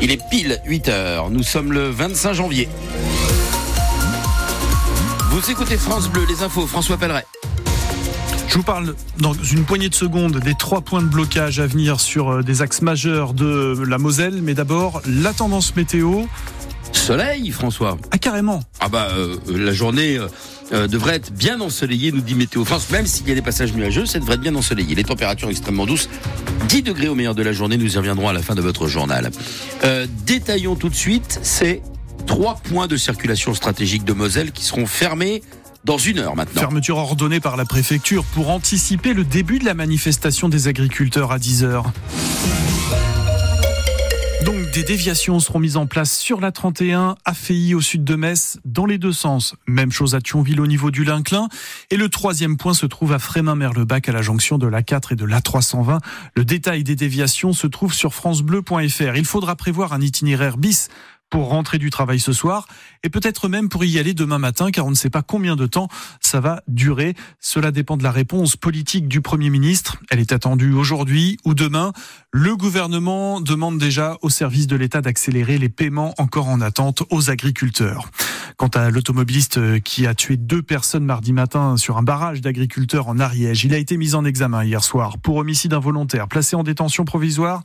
Il est pile 8 heures. Nous sommes le 25 janvier. Vous écoutez France Bleu, les infos, François Pelleret. Je vous parle dans une poignée de secondes des trois points de blocage à venir sur euh, des axes majeurs de la Moselle. Mais d'abord, la tendance météo. Soleil, François. Ah, carrément. Ah bah, euh, la journée euh, devrait être bien ensoleillée, nous dit Météo France. Même s'il y a des passages nuageux, ça devrait être bien ensoleillé. Les températures extrêmement douces. 10 degrés au meilleur de la journée, nous y reviendrons à la fin de votre journal. détaillons tout de suite ces trois points de circulation stratégique de Moselle qui seront fermés dans une heure maintenant. Fermeture ordonnée par la préfecture pour anticiper le début de la manifestation des agriculteurs à 10 heures. Donc des déviations seront mises en place sur la 31 à Feilly au sud de Metz dans les deux sens. Même chose à Thionville au niveau du Linclin. Et le troisième point se trouve à Frémin-Merlebac à la jonction de l'A4 et de l'A320. Le détail des déviations se trouve sur francebleu.fr. Il faudra prévoir un itinéraire bis pour rentrer du travail ce soir et peut-être même pour y aller demain matin car on ne sait pas combien de temps ça va durer. Cela dépend de la réponse politique du Premier ministre. Elle est attendue aujourd'hui ou demain. Le gouvernement demande déjà au service de l'État d'accélérer les paiements encore en attente aux agriculteurs. Quant à l'automobiliste qui a tué deux personnes mardi matin sur un barrage d'agriculteurs en Ariège, il a été mis en examen hier soir pour homicide involontaire, placé en détention provisoire.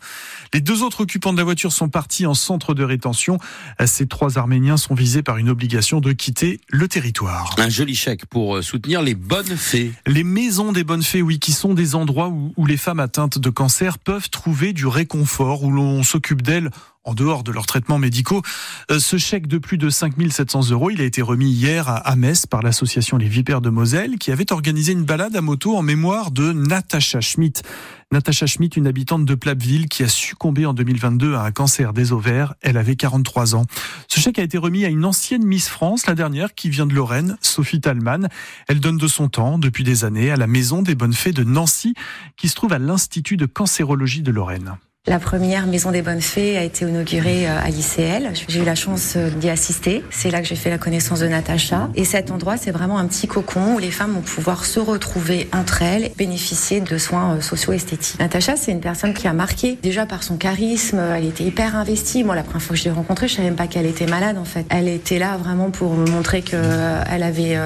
Les deux autres occupants de la voiture sont partis en centre de rétention. Ces trois Arméniens sont visés par une obligation de quitter le territoire. Un joli chèque pour euh, soutenir les bonnes fées. Les maisons des bonnes fées, oui, qui sont des endroits où, où les femmes atteintes de cancer peuvent trouver du réconfort, où l'on s'occupe d'elles en dehors de leurs traitements médicaux. Euh, ce chèque de plus de 5700 euros, il a été remis hier à Metz par l'association Les Vipères de Moselle qui avait organisé une balade à moto en mémoire de Natacha Schmidt. Natacha Schmidt, une habitante de Plapville qui a succombé en 2022 à un cancer des ovaires. Elle avait 43 ans. Ce chèque a été remis à une ancienne Miss France, la dernière, qui vient de Lorraine, Sophie Talman. Elle donne de son temps, depuis des années, à la Maison des Bonnes Fées de Nancy, qui se trouve à l'Institut de cancérologie de Lorraine. La première maison des bonnes fées a été inaugurée euh, à l'ICL. J'ai eu la chance euh, d'y assister. C'est là que j'ai fait la connaissance de Natacha. Et cet endroit, c'est vraiment un petit cocon où les femmes vont pouvoir se retrouver entre elles, bénéficier de soins euh, socio-esthétiques. Natacha, c'est une personne qui a marqué déjà par son charisme. Elle était hyper investie. Moi, la première fois que je l'ai rencontrée, je savais même pas qu'elle était malade en fait. Elle était là vraiment pour me montrer qu'elle avait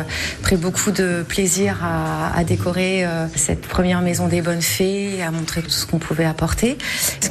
pris beaucoup de plaisir à, décorer cette première maison des bonnes fées, à montrer tout ce qu'on pouvait apporter.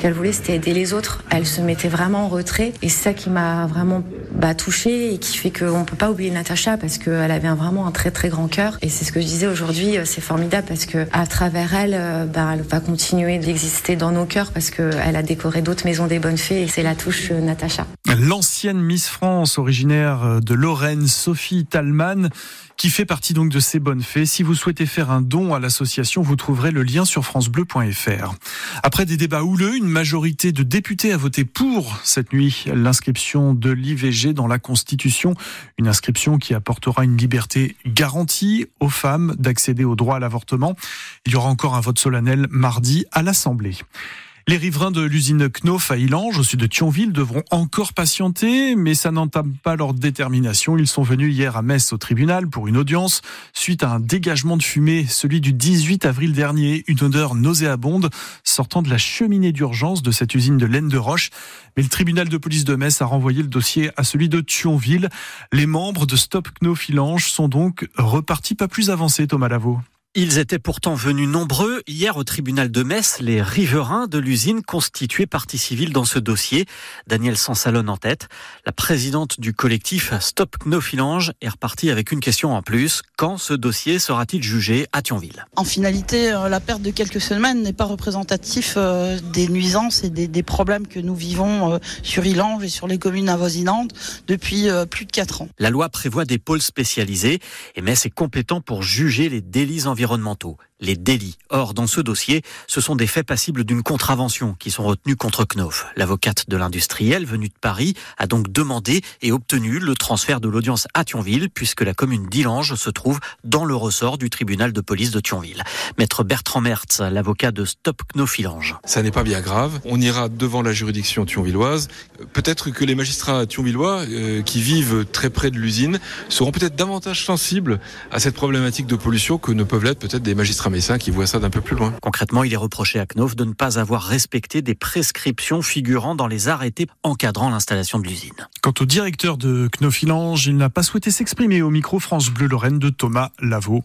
Qu'elle voulait, c'était aider les autres. Elle se mettait vraiment en retrait. Et c'est ça qui m'a vraiment bah, touchée et qui fait qu'on ne peut pas oublier Natacha parce qu'elle avait vraiment un très très grand cœur. Et c'est ce que je disais aujourd'hui, euh, c'est formidable parce que à travers elle, euh, bah, elle va continuer d'exister dans nos cœurs parce qu'elle a décoré d'autres maisons des bonnes fées et c'est la touche euh, Natacha. L'ancienne Miss France, originaire de Lorraine, Sophie Talman, qui fait partie donc de ces bonnes fées. Si vous souhaitez faire un don à l'association, vous trouverez le lien sur francebleu.fr. Après des débats houleux, une majorité de députés a voté pour cette nuit l'inscription de l'IVG dans la Constitution, une inscription qui apportera une liberté garantie aux femmes d'accéder au droit à l'avortement. Il y aura encore un vote solennel mardi à l'Assemblée. Les riverains de l'usine Knof à Ilange, au sud de Thionville, devront encore patienter, mais ça n'entame pas leur détermination. Ils sont venus hier à Metz au tribunal pour une audience suite à un dégagement de fumée, celui du 18 avril dernier, une odeur nauséabonde sortant de la cheminée d'urgence de cette usine de laine de roche. Mais le tribunal de police de Metz a renvoyé le dossier à celui de Thionville. Les membres de Stop Knof Ilange sont donc repartis pas plus avancés, Thomas Lavaux. Ils étaient pourtant venus nombreux hier au tribunal de Metz, les riverains de l'usine constituée partie civile dans ce dossier. Daniel Sansalon en tête. La présidente du collectif Stop Knofilange est repartie avec une question en plus. Quand ce dossier sera-t-il jugé à Thionville? En finalité, euh, la perte de quelques semaines n'est pas représentatif euh, des nuisances et des, problèmes que nous vivons euh, sur Ilange et sur les communes avoisinantes depuis plus de 4 ans. La loi prévoit des pôles spécialisés et Metz est compétent pour juger les délits environnementaux environnementaux les délits. Or, dans ce dossier, ce sont des faits passibles d'une contravention qui sont retenus contre Knof. L'avocate de l'industriel venue de Paris a donc demandé et obtenu le transfert de l'audience à Thionville puisque la commune d'Ilange se trouve dans le ressort du tribunal de police de Thionville. Maître Bertrand Mertz, l'avocat de Stop Knof Ilange. Ça n'est pas bien grave. On ira devant la juridiction thionvilloise. Peut-être que les magistrats thionvillois euh, qui vivent très près de l'usine seront peut-être davantage sensibles à cette problématique de pollution que ne peuvent l'être permettre peut-être des magistrats médecins qui voient ça d'un peu plus loin. Concrètement, il est reproché à Knof de ne pas avoir respecté des prescriptions figurant dans les arrêtés encadrant l'installation de l'usine. Quant au directeur de Knofilange, il n'a pas souhaité s'exprimer au micro France Bleu Lorraine de Thomas Lavaux.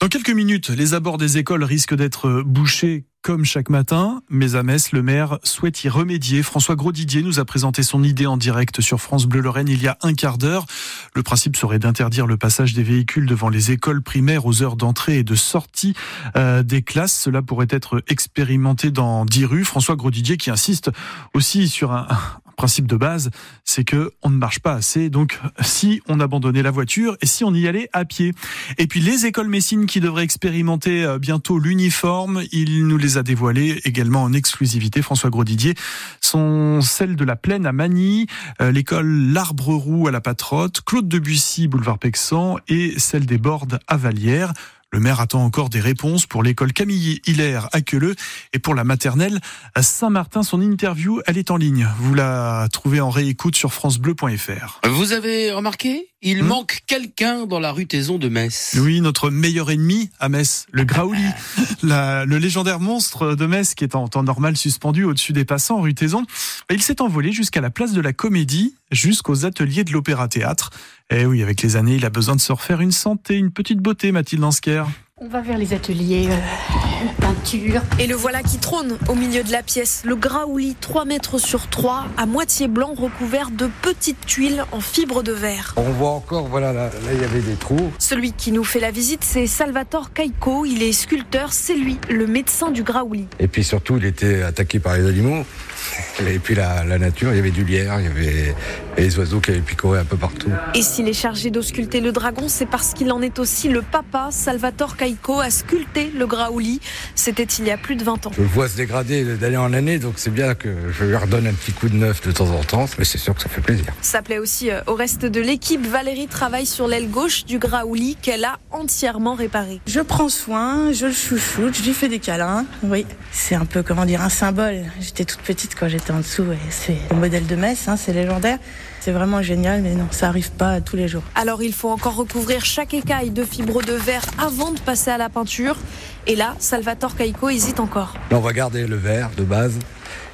Dans quelques minutes, les abords des écoles risquent d'être bouchés comme chaque matin, mais à Metz, le maire souhaite y remédier. François Grosdidier nous a présenté son idée en direct sur France Bleu Lorraine il y a un quart d'heure. Le principe serait d'interdire le passage des véhicules devant les écoles primaires aux heures d'entrée et de sortie euh, des classes. Cela pourrait être expérimenté dans dix rues. François Grosdidier qui insiste aussi sur un, principe de base, c'est que on ne marche pas assez. Donc, si on abandonnait la voiture et si on y allait à pied. Et puis, les écoles Messines qui devraient expérimenter euh, bientôt l'uniforme, il nous les a dévoilées également en exclusivité. François Grosdidier sont celles de la Plaine à Magny, euh, l'école L'Arbre Roux à la Patrotte, Claude Debussy, boulevard Pexan et celle des Bordes à Vallière. Le maire attend encore des réponses pour l'école Camille Hilaire à Queuleux et pour la maternelle à Saint-Martin. Son interview, elle est en ligne. Vous la trouvez en réécoute sur francebleu.fr. Vous avez remarqué? Il hmm? manque quelqu'un dans la rue Taison de Metz. Oui, notre meilleur ennemi à Metz, le Graouli, la, le légendaire monstre de Metz qui est en temps normal suspendu au-dessus des passants rue Taison. Il s'est envolé jusqu'à la place de la Comédie, jusqu'aux ateliers de l'Opéra-Théâtre. Et eh oui, avec les années, il a besoin de se refaire une santé, une petite beauté, Mathilde Ansker. On va vers les ateliers euh, peinture. Et le voilà qui trône au milieu de la pièce. Le graouli 3 mètres sur 3, à moitié blanc, recouvert de petites tuiles en fibre de verre. On voit encore, voilà, là, il y avait des trous. Celui qui nous fait la visite, c'est Salvatore Caicco. Il est sculpteur, c'est lui, le médecin du graouli. Et puis surtout, il était attaqué par les animaux. Et puis la, nature, il y avait du lierre, il y avait les oiseaux qui avaient picoré un peu partout. Et s'il est chargé d'ausculter le dragon, c'est parce qu'il en est aussi le papa. Salvatore Caicco a sculpté le Graouli. C'était il y a plus de 20 ans. Je le vois se dégrader d'année en année, donc c'est bien que je lui redonne un petit coup de neuf de temps en temps, mais c'est sûr que ça fait plaisir. Ça plaît aussi euh, au reste de l'équipe. Valérie travaille sur l'aile gauche du Graouli qu'elle a entièrement réparé. Je prends soin, je le chouchoute, je lui fais des câlins. Oui, c'est un peu, comment dire, un symbole. J'étais toute petite quand j'étais en dessous et c'est le modèle de Metz, hein, c'est légendaire. C'est vraiment génial, mais non, ça arrive pas tous les jours. Alors il faut encore recouvrir chaque écaille de fibre de verre avant de passer à la peinture. Et là, Salvatore Caicco hésite encore. on va garder le verre de base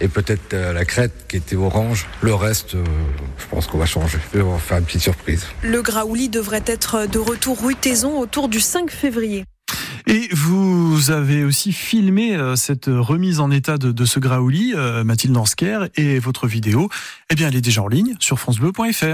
et peut-être euh, la crête qui était orange. Le reste, euh, je pense qu'on va changer. On va faire une petite surprise. Le Graouli devrait être de retour rue Taison autour du 5 février. Et vous avez aussi filmé euh, cette remise en état de, ce Graouli, Mathilde Dansker, et votre vidéo, eh bien, elle est déjà en ligne sur francebleu.fr.